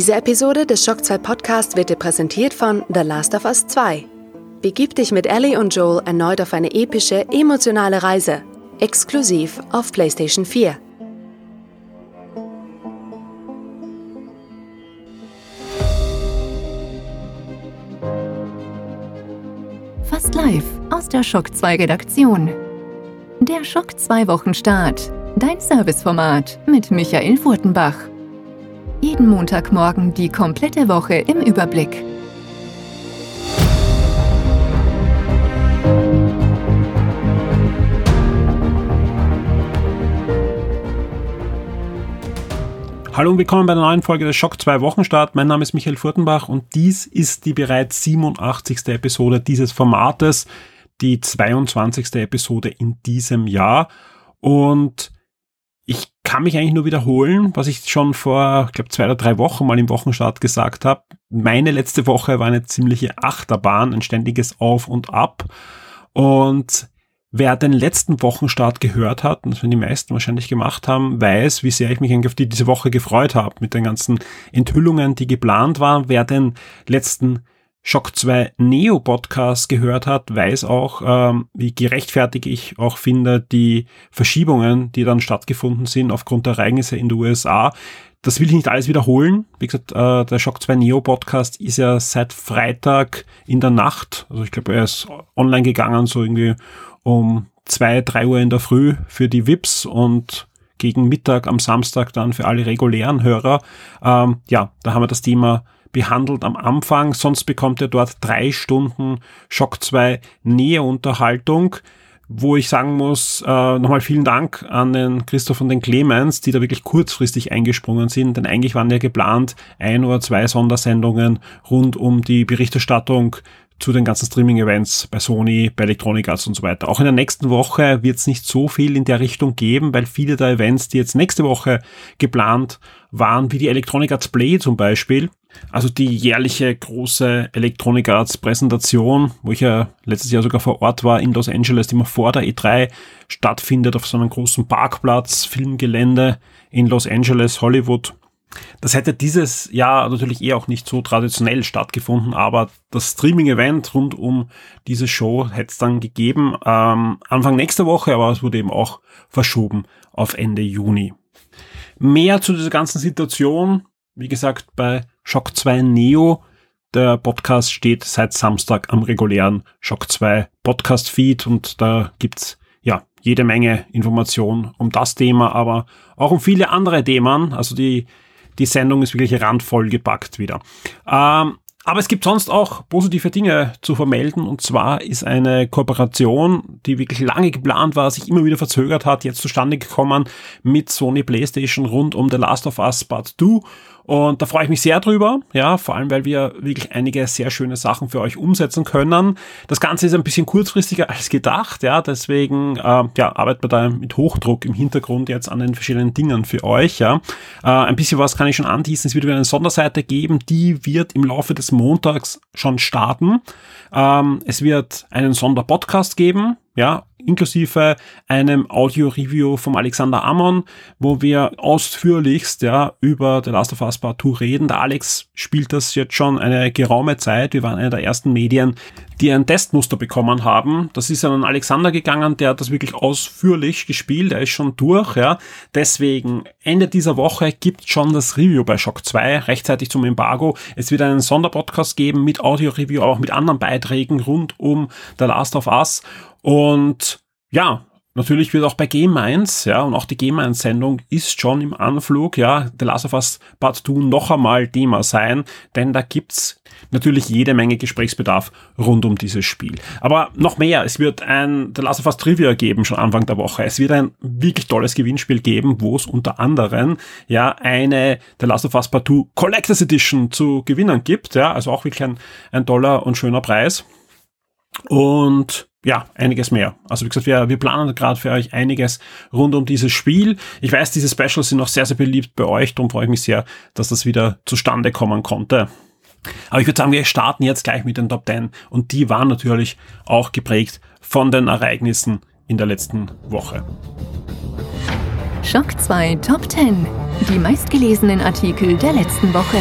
Diese Episode des Shock 2 Podcast wird dir präsentiert von The Last of Us 2. Begib dich mit Ellie und Joel erneut auf eine epische, emotionale Reise. Exklusiv auf PlayStation 4. Fast live aus der Shock 2 Redaktion. Der Schock 2 Wochenstart. Dein Serviceformat mit Michael Furtenbach. Jeden Montagmorgen die komplette Woche im Überblick. Hallo und willkommen bei der neuen Folge des Schock 2 Wochenstart. Mein Name ist Michael Furtenbach und dies ist die bereits 87. Episode dieses Formates, die 22. Episode in diesem Jahr. Und ich kann mich eigentlich nur wiederholen, was ich schon vor, ich glaube, zwei oder drei Wochen mal im Wochenstart gesagt habe. Meine letzte Woche war eine ziemliche Achterbahn, ein ständiges Auf und Ab. Und wer den letzten Wochenstart gehört hat, und das werden die meisten wahrscheinlich gemacht haben, weiß, wie sehr ich mich eigentlich auf die diese Woche gefreut habe mit den ganzen Enthüllungen, die geplant waren. Wer den letzten Shock 2 Neo Podcast gehört hat, weiß auch, ähm, wie gerechtfertigt ich auch finde, die Verschiebungen, die dann stattgefunden sind aufgrund der Ereignisse in den USA. Das will ich nicht alles wiederholen. Wie gesagt, äh, der Shock 2 Neo Podcast ist ja seit Freitag in der Nacht, also ich glaube, er ist online gegangen, so irgendwie um zwei, drei Uhr in der Früh für die VIPs und gegen Mittag am Samstag dann für alle regulären Hörer. Ähm, ja, da haben wir das Thema behandelt am Anfang, sonst bekommt ihr dort drei Stunden Shock 2 Näheunterhaltung, wo ich sagen muss, äh, nochmal vielen Dank an den Christoph und den Clemens, die da wirklich kurzfristig eingesprungen sind, denn eigentlich waren ja geplant ein oder zwei Sondersendungen rund um die Berichterstattung zu den ganzen Streaming-Events bei Sony, bei Electronic Arts und so weiter. Auch in der nächsten Woche wird es nicht so viel in der Richtung geben, weil viele der Events, die jetzt nächste Woche geplant waren, wie die Electronic Arts Play zum Beispiel, also die jährliche große Electronic Arts Präsentation, wo ich ja letztes Jahr sogar vor Ort war in Los Angeles, die immer vor der E3 stattfindet auf so einem großen Parkplatz, Filmgelände in Los Angeles, Hollywood. Das hätte dieses Jahr natürlich eher auch nicht so traditionell stattgefunden, aber das Streaming-Event rund um diese Show hätte es dann gegeben ähm, Anfang nächster Woche, aber es wurde eben auch verschoben auf Ende Juni. Mehr zu dieser ganzen Situation, wie gesagt, bei Shock 2 Neo. Der Podcast steht seit Samstag am regulären Shock 2 Podcast Feed und da gibt's ja jede Menge Informationen um das Thema, aber auch um viele andere Themen. Also die die Sendung ist wirklich randvoll gepackt wieder. Ähm, aber es gibt sonst auch positive Dinge zu vermelden. Und zwar ist eine Kooperation, die wirklich lange geplant war, sich immer wieder verzögert hat, jetzt zustande gekommen mit Sony PlayStation rund um The Last of Us Part 2. Und da freue ich mich sehr drüber, ja, vor allem, weil wir wirklich einige sehr schöne Sachen für euch umsetzen können. Das Ganze ist ein bisschen kurzfristiger als gedacht, ja, deswegen, äh, ja, arbeiten wir da mit Hochdruck im Hintergrund jetzt an den verschiedenen Dingen für euch, ja. Äh, ein bisschen was kann ich schon anteasen, es wird wieder eine Sonderseite geben, die wird im Laufe des Montags schon starten. Ähm, es wird einen Sonderpodcast geben, ja, inklusive einem Audio-Review vom Alexander Amon, wo wir ausführlichst ja über The Last of Us Part 2 reden. Der Alex spielt das jetzt schon eine geraume Zeit. Wir waren einer der ersten Medien, die ein Testmuster bekommen haben. Das ist an Alexander gegangen, der hat das wirklich ausführlich gespielt. Er ist schon durch, ja. Deswegen Ende dieser Woche gibt schon das Review bei Shock 2 rechtzeitig zum Embargo. Es wird einen Sonderpodcast geben mit Audio-Review, auch mit anderen Beiträgen rund um The Last of Us. Und ja, Natürlich wird auch bei Game 1, ja, und auch die Game 1 Sendung ist schon im Anflug, ja, The Last of Us Part 2 noch einmal Thema sein, denn da gibt's natürlich jede Menge Gesprächsbedarf rund um dieses Spiel. Aber noch mehr, es wird ein The Last of Us Trivia geben, schon Anfang der Woche. Es wird ein wirklich tolles Gewinnspiel geben, wo es unter anderem, ja, eine The Last of Us Part 2 Collectors Edition zu gewinnen gibt, ja, also auch wirklich ein, ein toller und schöner Preis. Und ja, einiges mehr. Also wie gesagt, wir, wir planen gerade für euch einiges rund um dieses Spiel. Ich weiß, diese Specials sind noch sehr, sehr beliebt bei euch, darum freue ich mich sehr, dass das wieder zustande kommen konnte. Aber ich würde sagen, wir starten jetzt gleich mit den Top 10 und die waren natürlich auch geprägt von den Ereignissen in der letzten Woche. Schock 2 Top 10. Die meistgelesenen Artikel der letzten Woche.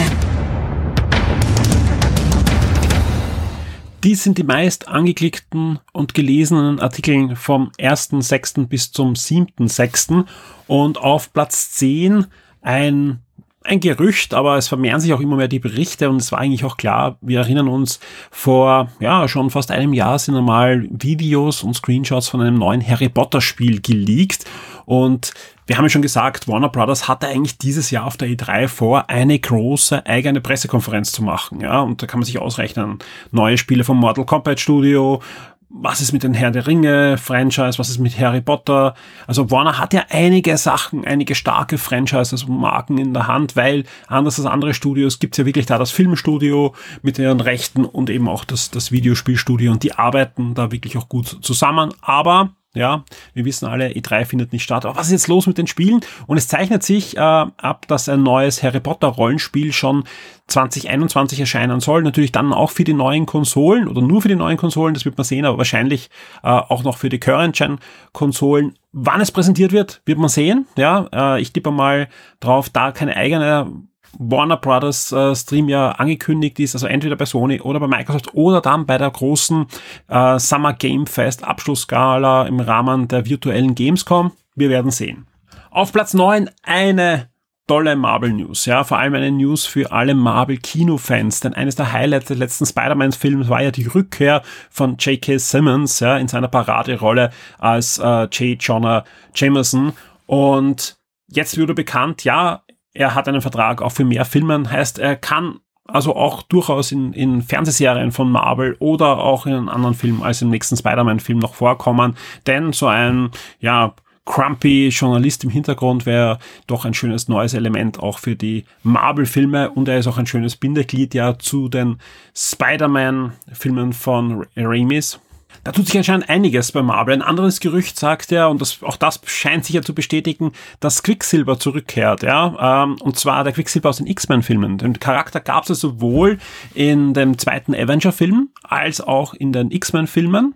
Dies sind die meist angeklickten und gelesenen Artikel vom 1.6. bis zum 7.6. Und auf Platz 10 ein ein Gerücht, aber es vermehren sich auch immer mehr die Berichte und es war eigentlich auch klar, wir erinnern uns, vor ja schon fast einem Jahr sind einmal Videos und Screenshots von einem neuen Harry Potter Spiel geleakt und wir haben ja schon gesagt, Warner Brothers hatte eigentlich dieses Jahr auf der E3 vor, eine große eigene Pressekonferenz zu machen. Ja, und da kann man sich ausrechnen. Neue Spiele vom Mortal Kombat Studio, was ist mit den Herr der Ringe Franchise, was ist mit Harry Potter. Also Warner hat ja einige Sachen, einige starke Franchises und Marken in der Hand, weil anders als andere Studios gibt's ja wirklich da das Filmstudio mit ihren Rechten und eben auch das, das Videospielstudio und die arbeiten da wirklich auch gut zusammen. Aber ja, wir wissen alle, E3 findet nicht statt. Aber was ist jetzt los mit den Spielen? Und es zeichnet sich äh, ab, dass ein neues Harry Potter Rollenspiel schon 2021 erscheinen soll. Natürlich dann auch für die neuen Konsolen oder nur für die neuen Konsolen, das wird man sehen, aber wahrscheinlich äh, auch noch für die Current-Gen-Konsolen. Wann es präsentiert wird, wird man sehen. Ja, äh, ich tippe mal drauf, da keine eigene Warner Brothers äh, Stream ja angekündigt ist, also entweder bei Sony oder bei Microsoft oder dann bei der großen äh, Summer Game Fest Abschlussgala im Rahmen der virtuellen Gamescom. Wir werden sehen. Auf Platz 9 eine tolle Marvel News, ja, vor allem eine News für alle Marvel Kinofans, denn eines der Highlights des letzten Spider-Man Films war ja die Rückkehr von J.K. Simmons, ja, in seiner Paraderolle als äh, J. Jonah Jameson und jetzt wurde bekannt, ja, er hat einen Vertrag auch für mehr Filmen, heißt, er kann also auch durchaus in, in Fernsehserien von Marvel oder auch in anderen Film als im nächsten Spider-Man-Film noch vorkommen. Denn so ein, ja, crumpy Journalist im Hintergrund wäre doch ein schönes neues Element auch für die Marvel-Filme und er ist auch ein schönes Bindeglied ja zu den Spider-Man-Filmen von Ramis. Da tut sich anscheinend einiges bei Marvel. Ein anderes Gerücht sagt ja, und das, auch das scheint sich ja zu bestätigen, dass Quicksilver zurückkehrt. Ja? Ähm, und zwar der Quicksilver aus den X-Men-Filmen. Den Charakter gab es ja sowohl in dem zweiten Avenger-Film als auch in den X-Men-Filmen.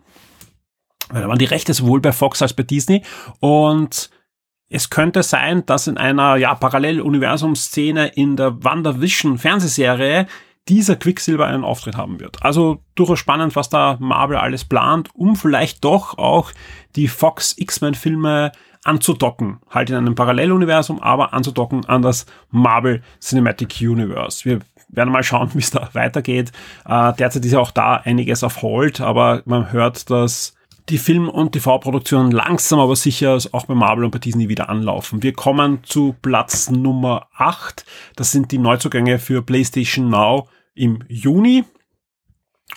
Da waren die Rechte sowohl bei Fox als bei Disney. Und es könnte sein, dass in einer ja, Paralleluniversum-Szene in der WandaVision-Fernsehserie dieser Quicksilver einen Auftritt haben wird. Also durchaus spannend, was da Marvel alles plant, um vielleicht doch auch die Fox X-Men-Filme anzudocken. Halt in einem Paralleluniversum, aber anzudocken an das Marvel Cinematic Universe. Wir werden mal schauen, wie es da weitergeht. Äh, derzeit ist ja auch da einiges auf Hold, aber man hört, dass die Film- und TV-Produktionen langsam aber sicher auch bei Marvel und bei Disney wieder anlaufen. Wir kommen zu Platz Nummer 8. Das sind die Neuzugänge für PlayStation Now im Juni.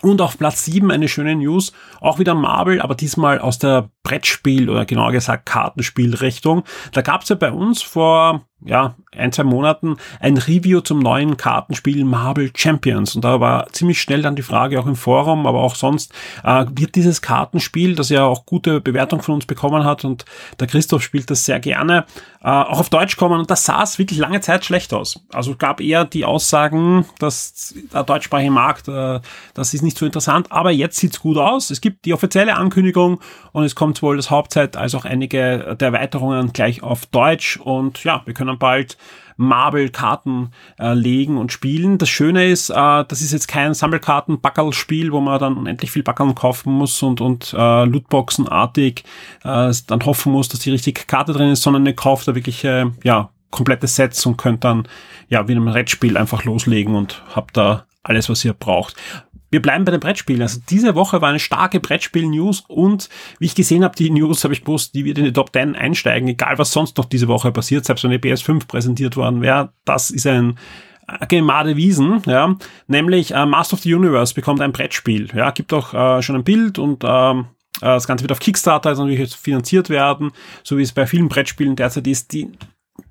Und auf Platz 7 eine schöne News, auch wieder Marvel, aber diesmal aus der Brettspiel oder genauer gesagt Kartenspielrichtung. Da gab es ja bei uns vor ja, ein, zwei Monaten ein Review zum neuen Kartenspiel Marvel Champions. Und da war ziemlich schnell dann die Frage, auch im Forum, aber auch sonst, äh, wird dieses Kartenspiel, das ja auch gute Bewertung von uns bekommen hat und der Christoph spielt das sehr gerne, äh, auch auf Deutsch kommen. Und das sah es wirklich lange Zeit schlecht aus. Also gab eher die Aussagen, dass der deutschsprachige Markt, äh, das ist nicht so interessant, aber jetzt sieht's gut aus. Es gibt die offizielle Ankündigung und es kommt sowohl das Hauptzeit als auch einige der Erweiterungen gleich auf Deutsch und ja, wir können können bald Marble-Karten äh, legen und spielen. Das Schöne ist, äh, das ist jetzt kein Sammelkarten-Backerl-Spiel, wo man dann unendlich viel Backerl kaufen muss und, und äh, Lootboxen-artig äh, dann hoffen muss, dass die richtige Karte drin ist, sondern ihr kauft da wirklich äh, ja, komplette Sets und könnt dann ja wie in einem Red-Spiel einfach loslegen und habt da alles, was ihr braucht wir bleiben bei den Brettspielen. Also diese Woche war eine starke Brettspiel-News und wie ich gesehen habe, die News habe ich gewusst, die wird in die Top 10 einsteigen, egal was sonst noch diese Woche passiert, selbst wenn die PS5 präsentiert worden wäre. Das ist ein Gemade Wiesen, ja, nämlich äh, Master of the Universe bekommt ein Brettspiel, ja, gibt auch äh, schon ein Bild und ähm, äh, das Ganze wird auf Kickstarter also natürlich jetzt finanziert werden, so wie es bei vielen Brettspielen derzeit ist. Die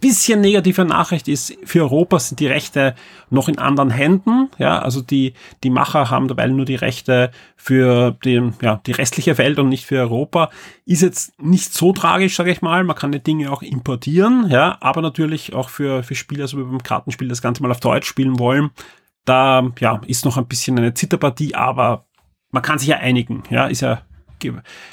bisschen negative Nachricht ist, für Europa sind die Rechte noch in anderen Händen. Ja, also die, die Macher haben dabei nur die Rechte für die, ja, die restliche Welt und nicht für Europa. Ist jetzt nicht so tragisch, sage ich mal. Man kann die Dinge auch importieren, ja, aber natürlich auch für, für Spieler, so wie beim Kartenspiel, das Ganze mal auf Deutsch spielen wollen. Da, ja, ist noch ein bisschen eine Zitterpartie, aber man kann sich ja einigen, ja, ist ja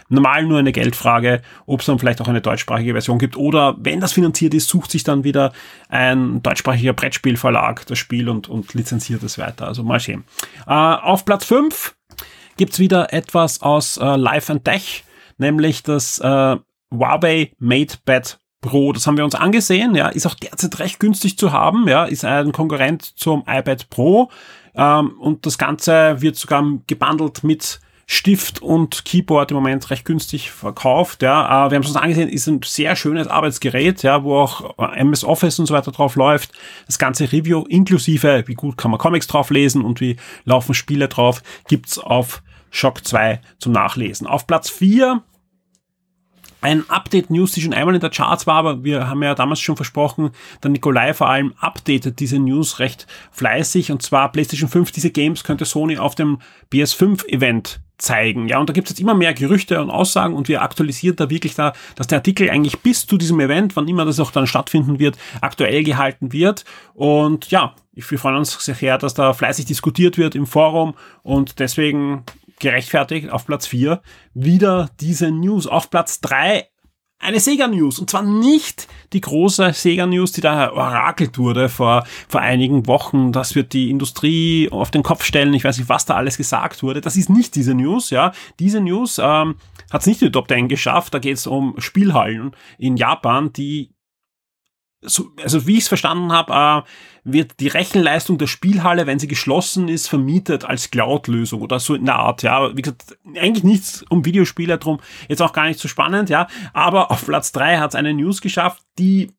normal nur eine Geldfrage, ob es dann vielleicht auch eine deutschsprachige Version gibt oder wenn das finanziert ist, sucht sich dann wieder ein deutschsprachiger Brettspielverlag das Spiel und, und lizenziert es weiter. Also mal sehen. Äh, auf Platz 5 gibt's wieder etwas aus äh, Life and Tech, nämlich das äh, Huawei MatePad Pro. Das haben wir uns angesehen, ja, ist auch derzeit recht günstig zu haben, ja, ist ein Konkurrent zum iPad Pro ähm, und das Ganze wird sogar gebundelt mit Stift und Keyboard im Moment recht günstig verkauft. Ja, äh, wir haben es uns angesehen, ist ein sehr schönes Arbeitsgerät, ja, wo auch MS Office und so weiter drauf läuft. Das ganze Review inklusive, wie gut kann man Comics drauf lesen und wie laufen Spiele drauf, gibt's auf Shock 2 zum Nachlesen. Auf Platz 4 ein Update-News, die schon einmal in der Charts war, aber wir haben ja damals schon versprochen, der Nikolai vor allem updatet diese News recht fleißig und zwar PlayStation 5, diese Games könnte Sony auf dem PS5-Event zeigen. Ja, und da gibt es jetzt immer mehr Gerüchte und Aussagen und wir aktualisieren da wirklich da, dass der Artikel eigentlich bis zu diesem Event, wann immer das auch dann stattfinden wird, aktuell gehalten wird. Und ja, wir freuen uns sehr, dass da fleißig diskutiert wird im Forum und deswegen gerechtfertigt auf Platz 4 wieder diese News. Auf Platz 3 eine Sega-News. Und zwar nicht die große Sega-News, die da orakelt wurde vor, vor einigen Wochen. Das wird die Industrie auf den Kopf stellen. Ich weiß nicht, was da alles gesagt wurde. Das ist nicht diese News, ja. Diese News ähm, hat es nicht in die Top 10 geschafft. Da geht es um Spielhallen in Japan, die so, also wie ich es verstanden habe, äh, wird die Rechenleistung der Spielhalle, wenn sie geschlossen ist, vermietet als Cloud-Lösung oder so in der Art, ja. Wie gesagt, eigentlich nichts um Videospiele drum, jetzt auch gar nicht so spannend, ja. Aber auf Platz drei hat es eine News geschafft, die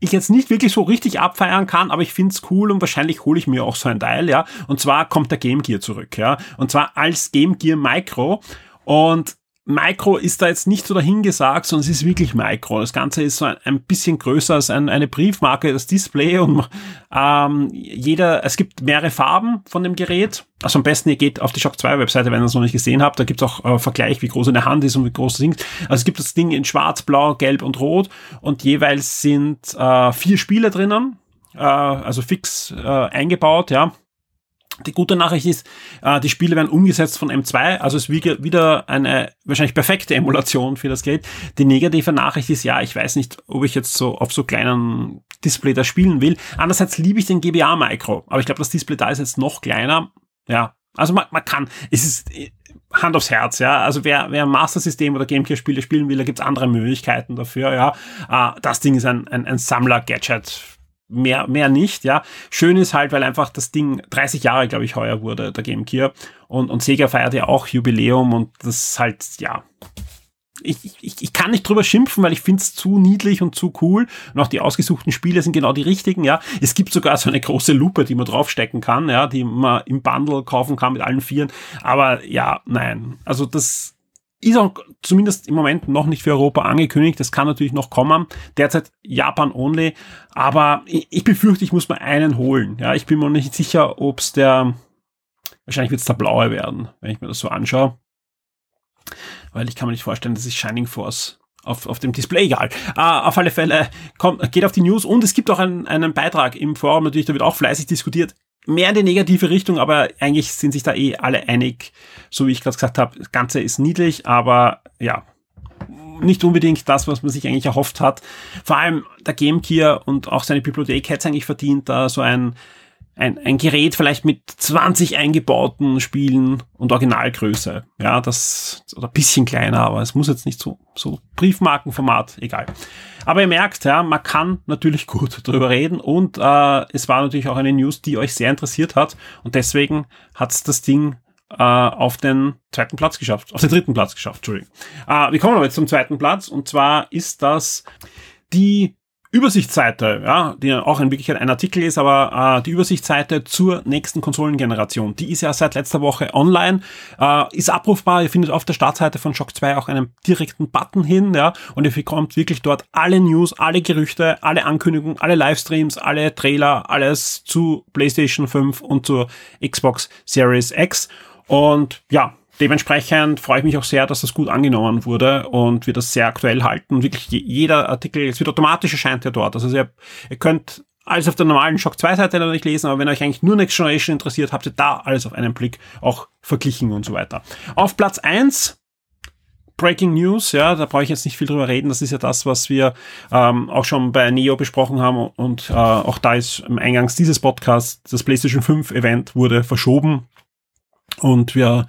ich jetzt nicht wirklich so richtig abfeiern kann, aber ich find's cool und wahrscheinlich hole ich mir auch so ein Teil, ja. Und zwar kommt der Game Gear zurück, ja. Und zwar als Game Gear Micro. Und Micro ist da jetzt nicht so dahingesagt, sondern es ist wirklich Micro. Das Ganze ist so ein, bisschen größer als ein, eine Briefmarke, das Display und ähm, jeder, es gibt mehrere Farben von dem Gerät. Also am besten ihr geht auf die Shock 2 Webseite, wenn ihr es noch nicht gesehen habt. Da gibt es auch äh, Vergleich, wie groß eine Hand ist und wie groß das Ding ist. Also es gibt das Ding in schwarz, blau, gelb und rot und jeweils sind äh, vier Spiele drinnen, äh, also fix äh, eingebaut, ja. Die gute Nachricht ist, äh, die Spiele werden umgesetzt von M2, also es ist wieder eine wahrscheinlich perfekte Emulation für das Gerät. Die negative Nachricht ist, ja, ich weiß nicht, ob ich jetzt so auf so kleinen Display da spielen will. Andererseits liebe ich den GBA Micro, aber ich glaube, das Display da ist jetzt noch kleiner. Ja, also man, man kann, es ist äh, Hand aufs Herz, ja. Also wer, wer Master System oder Game Gear Spiele spielen will, da gibt's andere Möglichkeiten dafür, ja. Äh, das Ding ist ein, ein, ein Sammler-Gadget mehr, mehr nicht, ja. Schön ist halt, weil einfach das Ding 30 Jahre, glaube ich, heuer wurde, der Game Gear. Und, und Sega feiert ja auch Jubiläum und das halt, ja. Ich, ich, ich kann nicht drüber schimpfen, weil ich finde es zu niedlich und zu cool. Und auch die ausgesuchten Spiele sind genau die richtigen, ja. Es gibt sogar so eine große Lupe, die man draufstecken kann, ja, die man im Bundle kaufen kann mit allen Vieren. Aber ja, nein. Also das, ist auch zumindest im Moment noch nicht für Europa angekündigt. Das kann natürlich noch kommen. Derzeit Japan only. Aber ich, befürchte, ich muss mal einen holen. Ja, ich bin mir nicht sicher, ob es der, wahrscheinlich wird es der blaue werden, wenn ich mir das so anschaue. Weil ich kann mir nicht vorstellen, dass ich Shining Force auf, auf dem Display, egal. Uh, auf alle Fälle, kommt, geht auf die News und es gibt auch einen, einen Beitrag im Forum, natürlich, da wird auch fleißig diskutiert mehr in die negative Richtung, aber eigentlich sind sich da eh alle einig, so wie ich gerade gesagt habe, das Ganze ist niedlich, aber ja, nicht unbedingt das, was man sich eigentlich erhofft hat. Vor allem der Game Gear und auch seine Bibliothek hätte es eigentlich verdient, da so ein ein, ein Gerät vielleicht mit 20 eingebauten Spielen und Originalgröße. Ja, das, oder bisschen kleiner, aber es muss jetzt nicht so, so Briefmarkenformat, egal. Aber ihr merkt, ja, man kann natürlich gut drüber reden und äh, es war natürlich auch eine News, die euch sehr interessiert hat und deswegen hat's das Ding äh, auf den zweiten Platz geschafft, auf den dritten Platz geschafft, Entschuldigung. Äh, wir kommen aber jetzt zum zweiten Platz und zwar ist das die Übersichtsseite, ja, die auch in Wirklichkeit ein Artikel ist, aber äh, die Übersichtsseite zur nächsten Konsolengeneration, die ist ja seit letzter Woche online, äh, ist abrufbar. Ihr findet auf der Startseite von Shock 2 auch einen direkten Button hin, ja, und ihr bekommt wirklich dort alle News, alle Gerüchte, alle Ankündigungen, alle Livestreams, alle Trailer, alles zu PlayStation 5 und zur Xbox Series X. Und ja, Dementsprechend freue ich mich auch sehr, dass das gut angenommen wurde und wir das sehr aktuell halten. Wirklich jeder Artikel, es wird automatisch erscheint ja dort. Also ihr, ihr könnt alles auf der normalen Shock 2 Seite natürlich lesen, aber wenn euch eigentlich nur Next Generation interessiert, habt ihr da alles auf einen Blick auch verglichen und so weiter. Auf Platz 1 Breaking News, ja, da brauche ich jetzt nicht viel drüber reden. Das ist ja das, was wir ähm, auch schon bei Neo besprochen haben und äh, auch da ist im Eingangs dieses Podcasts das PlayStation 5 Event wurde verschoben und wir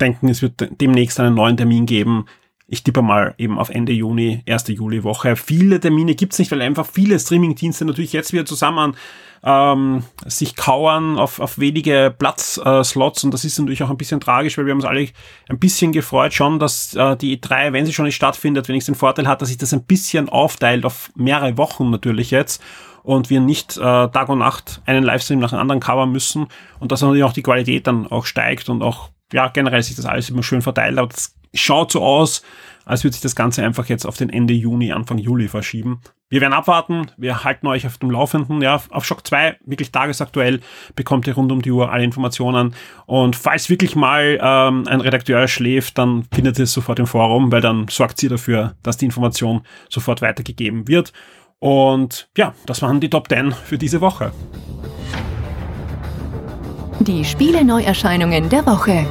denken, es wird demnächst einen neuen Termin geben. Ich tippe mal eben auf Ende Juni, erste Juliwoche. Viele Termine gibt's nicht, weil einfach viele Streamingdienste natürlich jetzt wieder zusammen ähm, sich kauern auf, auf wenige Platzslots äh, und das ist natürlich auch ein bisschen tragisch, weil wir haben uns alle ein bisschen gefreut schon, dass äh, die E3, wenn sie schon nicht stattfindet, wenn es den Vorteil hat, dass sich das ein bisschen aufteilt auf mehrere Wochen natürlich jetzt und wir nicht äh, Tag und Nacht einen Livestream nach dem anderen covern müssen und dass natürlich auch die Qualität dann auch steigt und auch ja generell sich das alles immer schön verteilt, aber das schaut so aus, als würde sich das Ganze einfach jetzt auf den Ende Juni, Anfang Juli verschieben. Wir werden abwarten, wir halten euch auf dem Laufenden. Ja, auf Shock 2, wirklich tagesaktuell, bekommt ihr rund um die Uhr alle Informationen. Und falls wirklich mal ähm, ein Redakteur schläft, dann findet ihr es sofort im Forum, weil dann sorgt sie dafür, dass die Information sofort weitergegeben wird. Und ja, das waren die Top 10 für diese Woche. Die Spiele-Neuerscheinungen der Woche.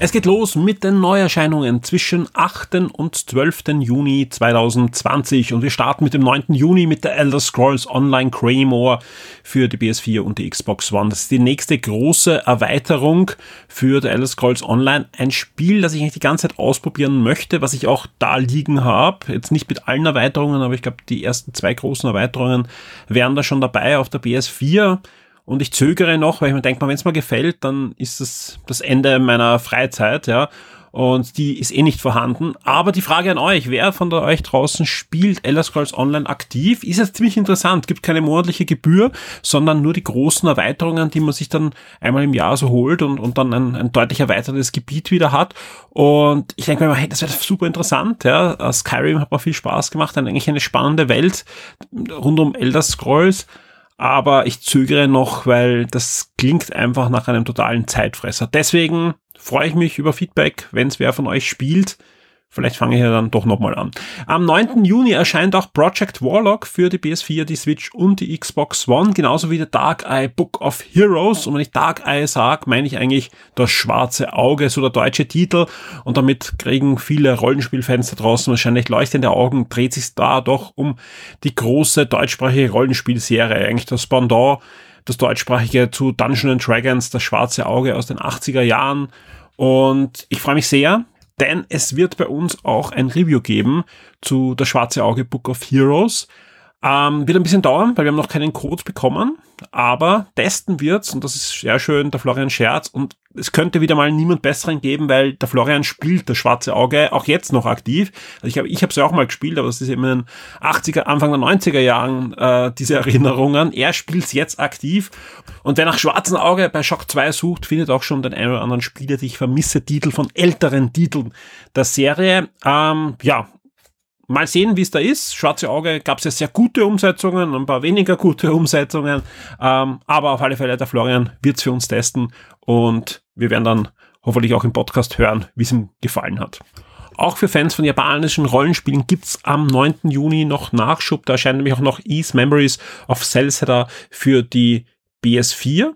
Es geht los mit den Neuerscheinungen zwischen 8. und 12. Juni 2020 und wir starten mit dem 9. Juni mit der Elder Scrolls Online Claymore für die PS4 und die Xbox One. Das ist die nächste große Erweiterung für die Elder Scrolls Online. Ein Spiel, das ich eigentlich die ganze Zeit ausprobieren möchte, was ich auch da liegen habe. Jetzt nicht mit allen Erweiterungen, aber ich glaube, die ersten zwei großen Erweiterungen wären da schon dabei auf der PS4. Und ich zögere noch, weil ich mir denke, wenn es mir gefällt, dann ist es das Ende meiner Freizeit, ja. Und die ist eh nicht vorhanden. Aber die Frage an euch, wer von euch draußen spielt Elder Scrolls Online aktiv, ist jetzt ziemlich interessant. Gibt keine monatliche Gebühr, sondern nur die großen Erweiterungen, die man sich dann einmal im Jahr so holt und, und dann ein, ein deutlich erweitertes Gebiet wieder hat. Und ich denke mir, hey, das wäre super interessant. Ja. Skyrim hat mir viel Spaß gemacht, dann eigentlich eine spannende Welt rund um Elder Scrolls aber ich zögere noch, weil das klingt einfach nach einem totalen Zeitfresser. Deswegen freue ich mich über Feedback, wenn es wer von euch spielt. Vielleicht fange ich ja dann doch nochmal an. Am 9. Juni erscheint auch Project Warlock für die PS4, die Switch und die Xbox One, genauso wie der Dark Eye Book of Heroes. Und wenn ich Dark Eye sage, meine ich eigentlich das schwarze Auge, so der deutsche Titel. Und damit kriegen viele Rollenspielfans da draußen wahrscheinlich leuchtende Augen, dreht sich da doch um die große deutschsprachige Rollenspielserie, eigentlich das Pendant das deutschsprachige zu Dungeons Dragons, das schwarze Auge aus den 80er Jahren. Und ich freue mich sehr, denn es wird bei uns auch ein Review geben zu Das Schwarze Auge Book of Heroes. Ähm, wird ein bisschen dauern, weil wir haben noch keinen Code bekommen, aber testen wird's und das ist sehr schön, der Florian Scherz und es könnte wieder mal niemand besseren geben, weil der Florian spielt das schwarze Auge auch jetzt noch aktiv. Also ich habe ich es ja auch mal gespielt, aber es ist eben in den 80er, Anfang der 90er Jahren äh, diese Erinnerungen. Er spielt's jetzt aktiv und wer nach schwarzen Auge bei Shock 2 sucht, findet auch schon den einen oder anderen Spieler, die ich vermisse, Titel von älteren Titeln der Serie. Ähm, ja, mal sehen, wie es da ist. Schwarze Auge gab es ja sehr gute Umsetzungen, ein paar weniger gute Umsetzungen. Ähm, aber auf alle Fälle, der Florian wird es für uns testen und wir werden dann hoffentlich auch im Podcast hören, wie es ihm gefallen hat. Auch für Fans von japanischen Rollenspielen gibt's am 9. Juni noch Nachschub. Da erscheint nämlich auch noch Ease Memories of Celceta für die BS4.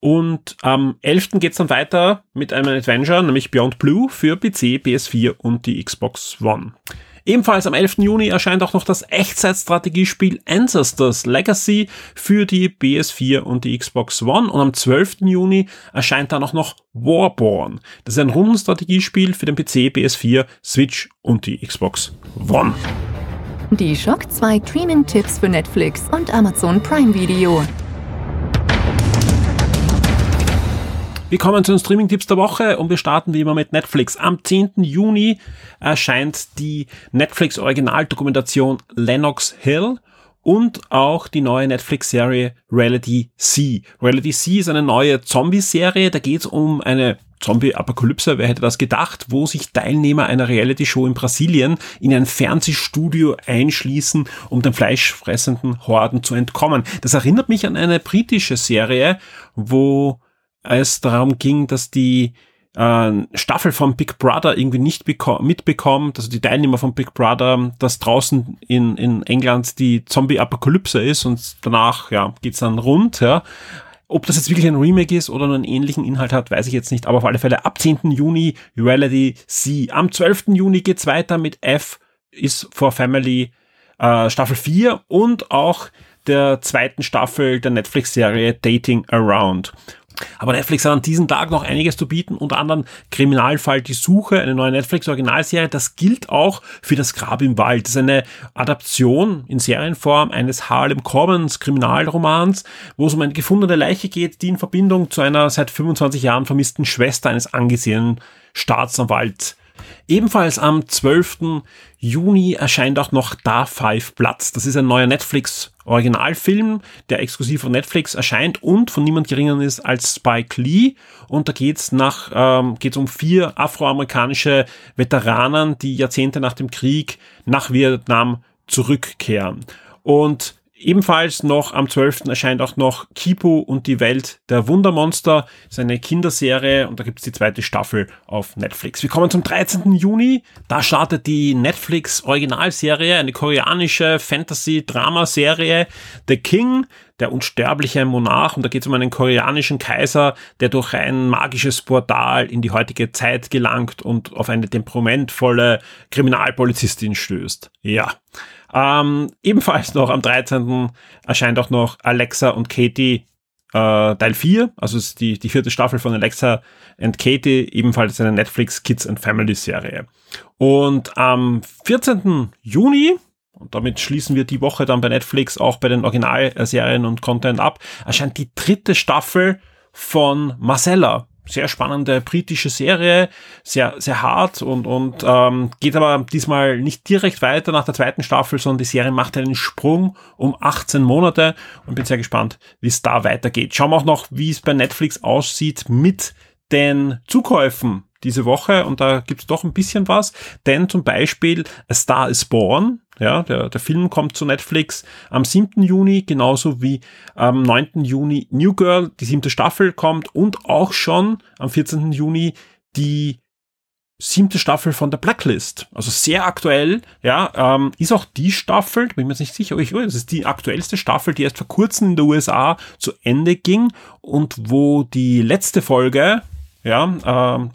Und am 11. geht's dann weiter mit einem Adventure, nämlich Beyond Blue für PC, PS4 und die Xbox One. Ebenfalls am 11. Juni erscheint auch noch das Echtzeitstrategiespiel Ancestors Legacy für die PS4 und die Xbox One und am 12. Juni erscheint dann auch noch Warborn. Das ist ein Rundenstrategiespiel für den PC, PS4, Switch und die Xbox One. Die Shock 2 Streaming-Tipps für Netflix und Amazon Prime Video. Wir kommen zu den Streaming-Tipps der Woche und wir starten wie immer mit Netflix. Am 10. Juni erscheint die Netflix-Originaldokumentation Lennox Hill und auch die neue Netflix-Serie Reality C. Reality C ist eine neue Zombie-Serie, da geht es um eine Zombie-Apokalypse, wer hätte das gedacht, wo sich Teilnehmer einer Reality-Show in Brasilien in ein Fernsehstudio einschließen, um den fleischfressenden Horden zu entkommen. Das erinnert mich an eine britische Serie, wo es darum ging, dass die äh, Staffel von Big Brother irgendwie nicht mitbekommt, also die Teilnehmer von Big Brother, dass draußen in, in England die Zombie-Apokalypse ist und danach ja, geht's dann rund. Ja. Ob das jetzt wirklich ein Remake ist oder einen ähnlichen Inhalt hat, weiß ich jetzt nicht, aber auf alle Fälle ab 10. Juni Reality C. Am 12. Juni geht's weiter mit F is for Family äh, Staffel 4 und auch der zweiten Staffel der Netflix-Serie Dating Around. Aber Netflix hat an diesem Tag noch einiges zu bieten, unter anderem Kriminalfall Die Suche, eine neue Netflix-Originalserie. Das gilt auch für Das Grab im Wald. Das ist eine Adaption in Serienform eines Harlem Commons Kriminalromans, wo es um eine gefundene Leiche geht, die in Verbindung zu einer seit 25 Jahren vermissten Schwester eines angesehenen Staatsanwalts Ebenfalls am 12. Juni erscheint auch noch Da Five Platz. Das ist ein neuer Netflix Originalfilm, der exklusiv von Netflix erscheint und von niemand geringer ist als Spike Lee. Und da geht's nach ähm, geht's um vier afroamerikanische Veteranen, die Jahrzehnte nach dem Krieg nach Vietnam zurückkehren. Und Ebenfalls noch am 12. erscheint auch noch Kipu und die Welt der Wundermonster. seine Kinderserie und da gibt es die zweite Staffel auf Netflix. Wir kommen zum 13. Juni. Da startet die Netflix Originalserie, eine koreanische Fantasy-Drama-Serie The King, der unsterbliche Monarch. Und da geht es um einen koreanischen Kaiser, der durch ein magisches Portal in die heutige Zeit gelangt und auf eine temperamentvolle Kriminalpolizistin stößt. Ja. Ähm, ebenfalls noch am 13. erscheint auch noch Alexa und Katie äh, Teil 4, also ist die, die vierte Staffel von Alexa and Katie, ebenfalls eine Netflix Kids and Family Serie. Und am 14. Juni, und damit schließen wir die Woche dann bei Netflix auch bei den Originalserien und Content ab, erscheint die dritte Staffel von Marcella. Sehr spannende britische Serie, sehr, sehr hart und, und ähm, geht aber diesmal nicht direkt weiter nach der zweiten Staffel, sondern die Serie macht einen Sprung um 18 Monate und bin sehr gespannt, wie es da weitergeht. Schauen wir auch noch, wie es bei Netflix aussieht mit den Zukäufen diese Woche. Und da gibt's doch ein bisschen was, denn zum Beispiel A Star is Born, ja, der, der Film kommt zu Netflix am 7. Juni, genauso wie am 9. Juni New Girl, die siebte Staffel kommt und auch schon am 14. Juni die siebte Staffel von der Blacklist. Also sehr aktuell, ja, ähm, ist auch die Staffel, bin mir jetzt nicht sicher, aber ich das ist die aktuellste Staffel, die erst vor kurzem in der USA zu Ende ging und wo die letzte Folge, ja, ähm,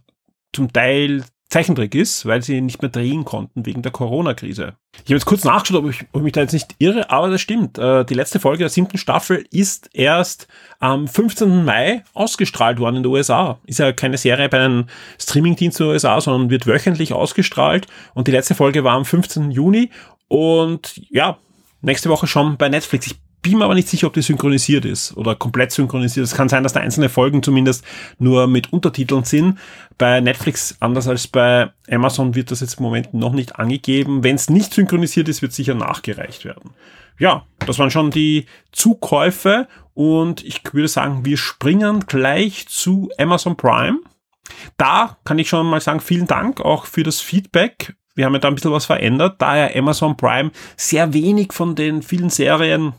zum Teil Zeichentrick ist, weil sie nicht mehr drehen konnten wegen der Corona-Krise. Ich habe jetzt kurz nachgeschaut, ob ich, ob ich mich da jetzt nicht irre, aber das stimmt. Äh, die letzte Folge der siebten Staffel ist erst am 15. Mai ausgestrahlt worden in den USA. Ist ja keine Serie bei einem Streamingdienst in den USA, sondern wird wöchentlich ausgestrahlt. Und die letzte Folge war am 15. Juni. Und ja, nächste Woche schon bei Netflix. Ich bin mir aber nicht sicher, ob die synchronisiert ist oder komplett synchronisiert. Es kann sein, dass da einzelne Folgen zumindest nur mit Untertiteln sind. Bei Netflix, anders als bei Amazon, wird das jetzt im Moment noch nicht angegeben. Wenn es nicht synchronisiert ist, wird sicher nachgereicht werden. Ja, das waren schon die Zukäufe und ich würde sagen, wir springen gleich zu Amazon Prime. Da kann ich schon mal sagen, vielen Dank auch für das Feedback. Wir haben ja da ein bisschen was verändert, da ja Amazon Prime sehr wenig von den vielen Serien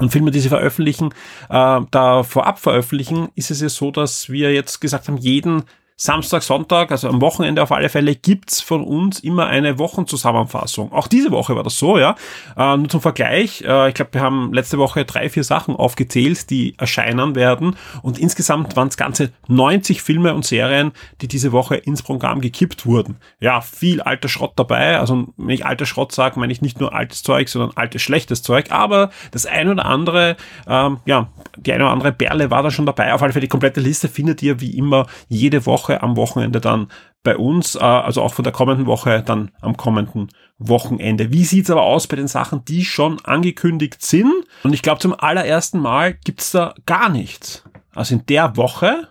und Filme, die sie veröffentlichen, äh, da vorab veröffentlichen, ist es ja so, dass wir jetzt gesagt haben, jeden Samstag, Sonntag, also am Wochenende auf alle Fälle, gibt's von uns immer eine Wochenzusammenfassung. Auch diese Woche war das so, ja. Äh, nur zum Vergleich, äh, ich glaube, wir haben letzte Woche drei, vier Sachen aufgezählt, die erscheinen werden. Und insgesamt waren es ganze 90 Filme und Serien, die diese Woche ins Programm gekippt wurden. Ja, viel alter Schrott dabei. Also wenn ich alter Schrott sage, meine ich nicht nur altes Zeug, sondern altes, schlechtes Zeug. Aber das eine oder andere, ähm, ja, die eine oder andere Perle war da schon dabei. Auf alle Fälle die komplette Liste findet ihr wie immer jede Woche Woche am Wochenende dann bei uns, äh, also auch von der kommenden Woche dann am kommenden Wochenende. Wie sieht's aber aus bei den Sachen, die schon angekündigt sind? Und ich glaube, zum allerersten Mal gibt's da gar nichts. Also in der Woche,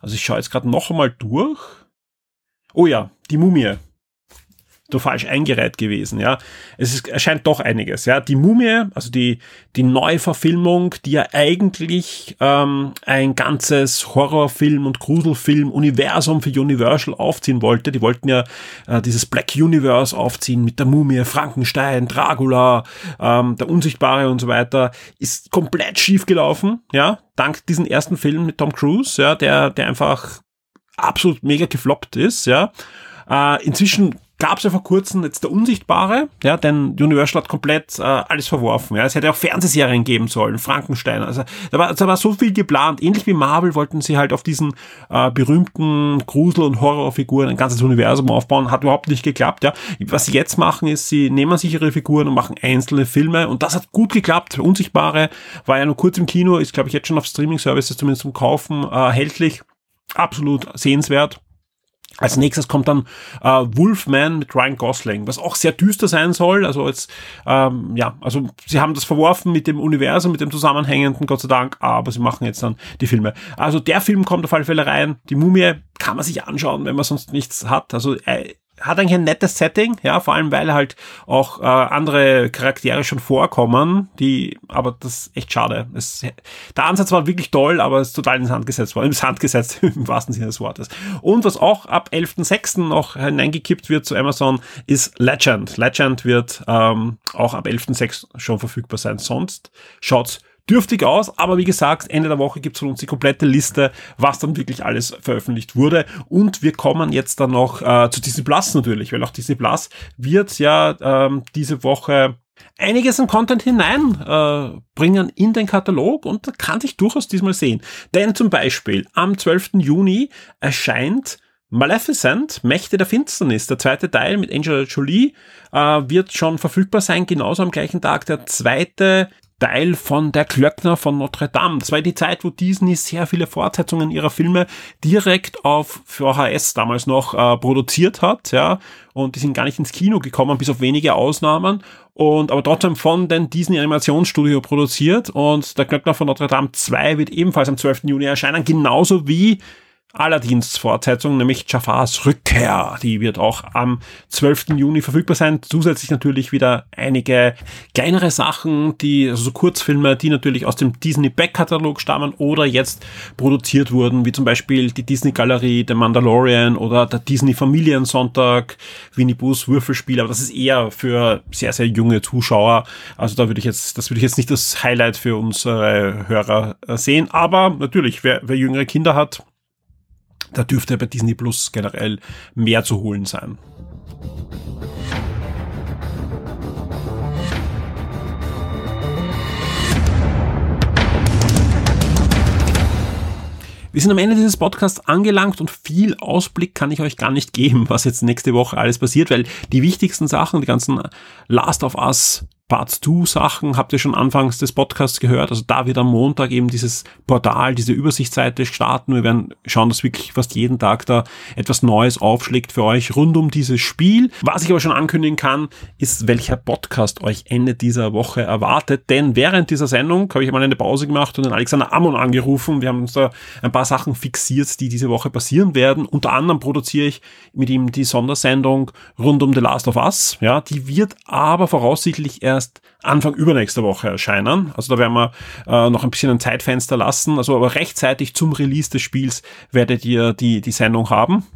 also ich schaue jetzt gerade noch einmal durch. Oh ja, die Mumie du falsch eingereiht gewesen, ja. Es ist, erscheint doch einiges, ja. Die Mumie, also die, die Neuverfilmung, die ja eigentlich ähm, ein ganzes Horrorfilm- und Gruselfilm-Universum für Universal aufziehen wollte. Die wollten ja äh, dieses Black Universe aufziehen mit der Mumie, Frankenstein, Dracula, ähm, der Unsichtbare und so weiter. Ist komplett schief gelaufen, ja. Dank diesen ersten Film mit Tom Cruise, ja, der, der einfach absolut mega gefloppt ist, ja. Äh, inzwischen gab es ja vor kurzem jetzt der Unsichtbare, ja, denn Universal hat komplett äh, alles verworfen. Ja. Es hätte auch Fernsehserien geben sollen, Frankenstein. Also da war, da war so viel geplant. Ähnlich wie Marvel wollten sie halt auf diesen äh, berühmten Grusel- und Horrorfiguren ein ganzes Universum aufbauen. Hat überhaupt nicht geklappt. Ja. Was sie jetzt machen, ist, sie nehmen sich ihre Figuren und machen einzelne Filme und das hat gut geklappt. Unsichtbare war ja nur kurz im Kino, ist glaube ich jetzt schon auf Streaming-Services zumindest zum Kaufen äh, erhältlich. Absolut sehenswert. Als nächstes kommt dann äh, Wolfman mit Ryan Gosling, was auch sehr düster sein soll. Also jetzt, ähm, ja, also sie haben das verworfen mit dem Universum, mit dem Zusammenhängenden, Gott sei Dank, aber sie machen jetzt dann die Filme. Also der Film kommt auf alle Fälle rein. Die Mumie kann man sich anschauen, wenn man sonst nichts hat. Also äh, hat eigentlich ein nettes Setting, ja, vor allem weil halt auch äh, andere Charaktere schon vorkommen, die, aber das ist echt schade. Es, der Ansatz war wirklich toll, aber es ist total ins Sand gesetzt worden, ins Hand gesetzt, im wahrsten Sinne des Wortes. Und was auch ab 11.06. noch hineingekippt wird zu Amazon, ist Legend. Legend wird ähm, auch ab 11.06. schon verfügbar sein. Sonst schaut's dürftig aus, aber wie gesagt, Ende der Woche gibt's von uns die komplette Liste, was dann wirklich alles veröffentlicht wurde. Und wir kommen jetzt dann noch äh, zu Disney Plus natürlich, weil auch Disney Plus wird ja ähm, diese Woche einiges an Content hineinbringen äh, in den Katalog und kann sich durchaus diesmal sehen. Denn zum Beispiel am 12. Juni erscheint Maleficent, Mächte der Finsternis, der zweite Teil mit Angela Jolie, äh, wird schon verfügbar sein, genauso am gleichen Tag der zweite Teil von Der Klöckner von Notre Dame. Das war die Zeit, wo Disney sehr viele Fortsetzungen ihrer Filme direkt auf VHS damals noch äh, produziert hat, ja, und die sind gar nicht ins Kino gekommen, bis auf wenige Ausnahmen, und aber trotzdem von den Disney Animationsstudio produziert und Der Klöckner von Notre Dame 2 wird ebenfalls am 12. Juni erscheinen, genauso wie Aladdins Fortsetzung, nämlich Jafars Rückkehr. Die wird auch am 12. Juni verfügbar sein. Zusätzlich natürlich wieder einige kleinere Sachen, die, also so Kurzfilme, die natürlich aus dem Disney Back-Katalog stammen oder jetzt produziert wurden, wie zum Beispiel die Disney Galerie, The Mandalorian oder der Disney Familiensonntag, Winnie Poohs Würfelspiel. Aber das ist eher für sehr, sehr junge Zuschauer. Also da würde ich jetzt, das würde ich jetzt nicht das Highlight für unsere Hörer sehen. Aber natürlich, wer, wer jüngere Kinder hat, da dürfte bei Disney Plus generell mehr zu holen sein. Wir sind am Ende dieses Podcasts angelangt und viel Ausblick kann ich euch gar nicht geben, was jetzt nächste Woche alles passiert, weil die wichtigsten Sachen, die ganzen Last of Us Part 2 Sachen habt ihr schon anfangs des Podcasts gehört. Also da wird am Montag eben dieses Portal, diese Übersichtsseite starten. Wir werden schauen, dass wirklich fast jeden Tag da etwas Neues aufschlägt für euch rund um dieses Spiel. Was ich aber schon ankündigen kann, ist, welcher Podcast euch Ende dieser Woche erwartet. Denn während dieser Sendung habe ich mal eine Pause gemacht und den Alexander Ammon angerufen. Wir haben uns da ein paar Sachen fixiert, die diese Woche passieren werden. Unter anderem produziere ich mit ihm die Sondersendung rund um The Last of Us. Ja, die wird aber voraussichtlich erst erst Anfang übernächster Woche erscheinen. Also da werden wir äh, noch ein bisschen ein Zeitfenster lassen. Also aber rechtzeitig zum Release des Spiels werdet ihr die, die Sendung haben.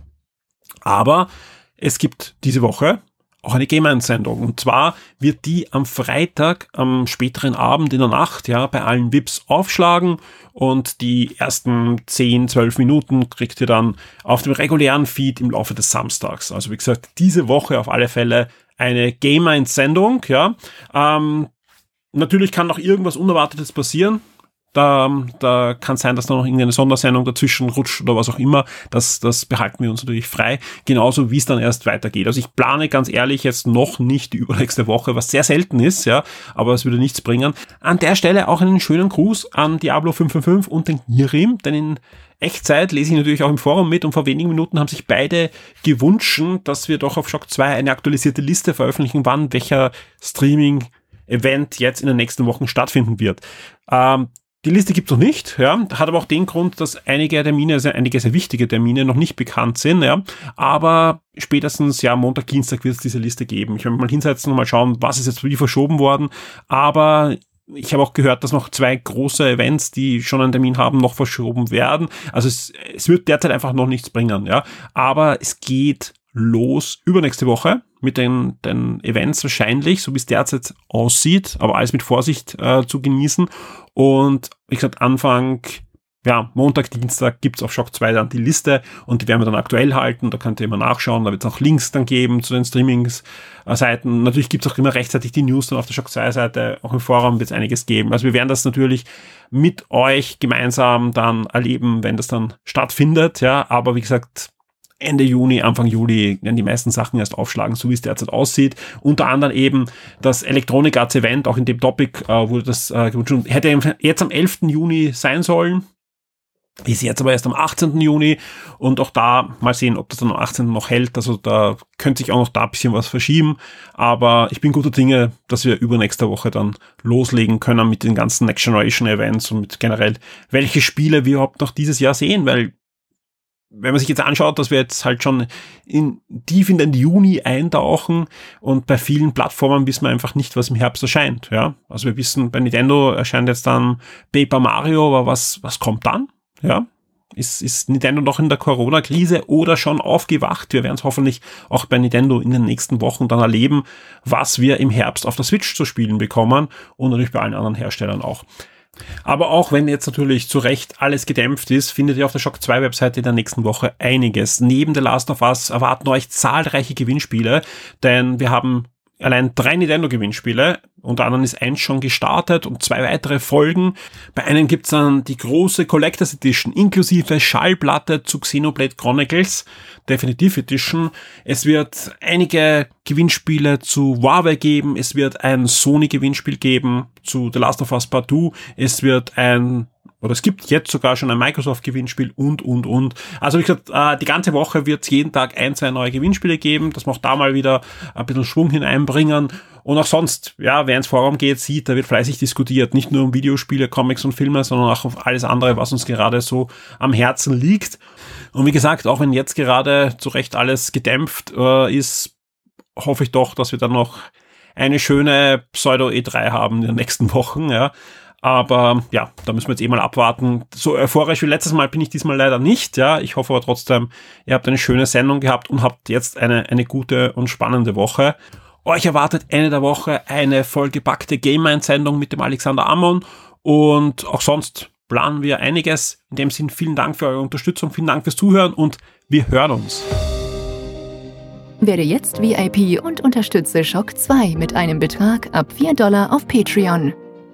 Aber es gibt diese Woche auch eine Game-Sendung. Und zwar wird die am Freitag, am späteren Abend in der Nacht, ja, bei allen VIPs aufschlagen und die ersten 10, 12 Minuten kriegt ihr dann auf dem regulären Feed im Laufe des Samstags. Also wie gesagt, diese Woche auf alle Fälle eine Game 1 Sendung, ja. Ähm, natürlich kann noch irgendwas Unerwartetes passieren. Da, da kann sein, dass da noch irgendeine Sondersendung dazwischen rutscht oder was auch immer. Das, das behalten wir uns natürlich frei. Genauso wie es dann erst weitergeht. Also ich plane ganz ehrlich jetzt noch nicht die übernächste Woche, was sehr selten ist, ja, aber es würde nichts bringen. An der Stelle auch einen schönen Gruß an Diablo 555 und den Nirim, denn in Echtzeit lese ich natürlich auch im Forum mit und vor wenigen Minuten haben sich beide gewünscht, dass wir doch auf Shock 2 eine aktualisierte Liste veröffentlichen, wann welcher Streaming-Event jetzt in den nächsten Wochen stattfinden wird. Ähm, die Liste gibt es noch nicht, ja, hat aber auch den Grund, dass einige Termine, also einige sehr wichtige Termine noch nicht bekannt sind, ja, aber spätestens, ja, Montag, Dienstag wird es diese Liste geben. Ich werde mal hinsetzen und mal schauen, was ist jetzt wie verschoben worden, aber ich habe auch gehört, dass noch zwei große Events, die schon einen Termin haben, noch verschoben werden. Also es, es wird derzeit einfach noch nichts bringen, ja. Aber es geht los übernächste Woche mit den, den Events wahrscheinlich, so wie es derzeit aussieht, aber alles mit Vorsicht äh, zu genießen. Und wie gesagt, Anfang ja, Montag, Dienstag gibt's auf Shock 2 dann die Liste und die werden wir dann aktuell halten. Da könnt ihr immer nachschauen. Da wird es auch Links dann geben zu den Streamings-Seiten. Natürlich gibt's auch immer rechtzeitig die News dann auf der Shock 2-Seite. Auch im Forum wird es einiges geben. Also wir werden das natürlich mit euch gemeinsam dann erleben, wenn das dann stattfindet. Ja, aber wie gesagt, Ende Juni, Anfang Juli werden die meisten Sachen erst aufschlagen, so wie es derzeit aussieht. Unter anderem eben das Electronic Arts Event, auch in dem Topic äh, wurde das äh, hätte jetzt am 11. Juni sein sollen. Ist jetzt aber erst am 18. Juni und auch da mal sehen, ob das dann am 18. noch hält. Also da könnte sich auch noch da ein bisschen was verschieben. Aber ich bin guter Dinge, dass wir übernächste Woche dann loslegen können mit den ganzen Next Generation Events und mit generell, welche Spiele wir überhaupt noch dieses Jahr sehen, weil wenn man sich jetzt anschaut, dass wir jetzt halt schon in, tief in den Juni eintauchen und bei vielen Plattformen wissen wir einfach nicht, was im Herbst erscheint, ja. Also wir wissen, bei Nintendo erscheint jetzt dann Paper Mario, aber was, was kommt dann? Ja, ist, ist Nintendo noch in der Corona-Krise oder schon aufgewacht? Wir werden es hoffentlich auch bei Nintendo in den nächsten Wochen dann erleben, was wir im Herbst auf der Switch zu spielen bekommen und natürlich bei allen anderen Herstellern auch. Aber auch wenn jetzt natürlich zu Recht alles gedämpft ist, findet ihr auf der Shock 2 Webseite in der nächsten Woche einiges. Neben The Last of Us erwarten euch zahlreiche Gewinnspiele, denn wir haben allein drei Nintendo-Gewinnspiele. Unter anderem ist eins schon gestartet und zwei weitere folgen. Bei einem gibt's dann die große Collectors Edition inklusive Schallplatte zu Xenoblade Chronicles Definitive Edition. Es wird einige Gewinnspiele zu Huawei geben. Es wird ein Sony-Gewinnspiel geben zu The Last of Us Part 2. Es wird ein oder es gibt jetzt sogar schon ein Microsoft-Gewinnspiel und, und, und. Also wie gesagt, äh, die ganze Woche wird es jeden Tag ein, zwei neue Gewinnspiele geben. Das macht da mal wieder ein bisschen Schwung hineinbringen. Und auch sonst, ja, wer ins Forum geht, sieht, da wird fleißig diskutiert. Nicht nur um Videospiele, Comics und Filme, sondern auch auf alles andere, was uns gerade so am Herzen liegt. Und wie gesagt, auch wenn jetzt gerade zu Recht alles gedämpft äh, ist, hoffe ich doch, dass wir dann noch eine schöne Pseudo-E3 haben in den nächsten Wochen, ja. Aber ja, da müssen wir jetzt eh mal abwarten. So euphorisch wie letztes Mal bin ich diesmal leider nicht. Ja, ich hoffe aber trotzdem, ihr habt eine schöne Sendung gehabt und habt jetzt eine, eine gute und spannende Woche. Euch erwartet Ende der Woche eine vollgepackte Game Mind Sendung mit dem Alexander Ammon und auch sonst planen wir einiges. In dem Sinn vielen Dank für eure Unterstützung, vielen Dank fürs Zuhören und wir hören uns. Werde jetzt VIP und unterstütze Shock 2 mit einem Betrag ab 4 Dollar auf Patreon.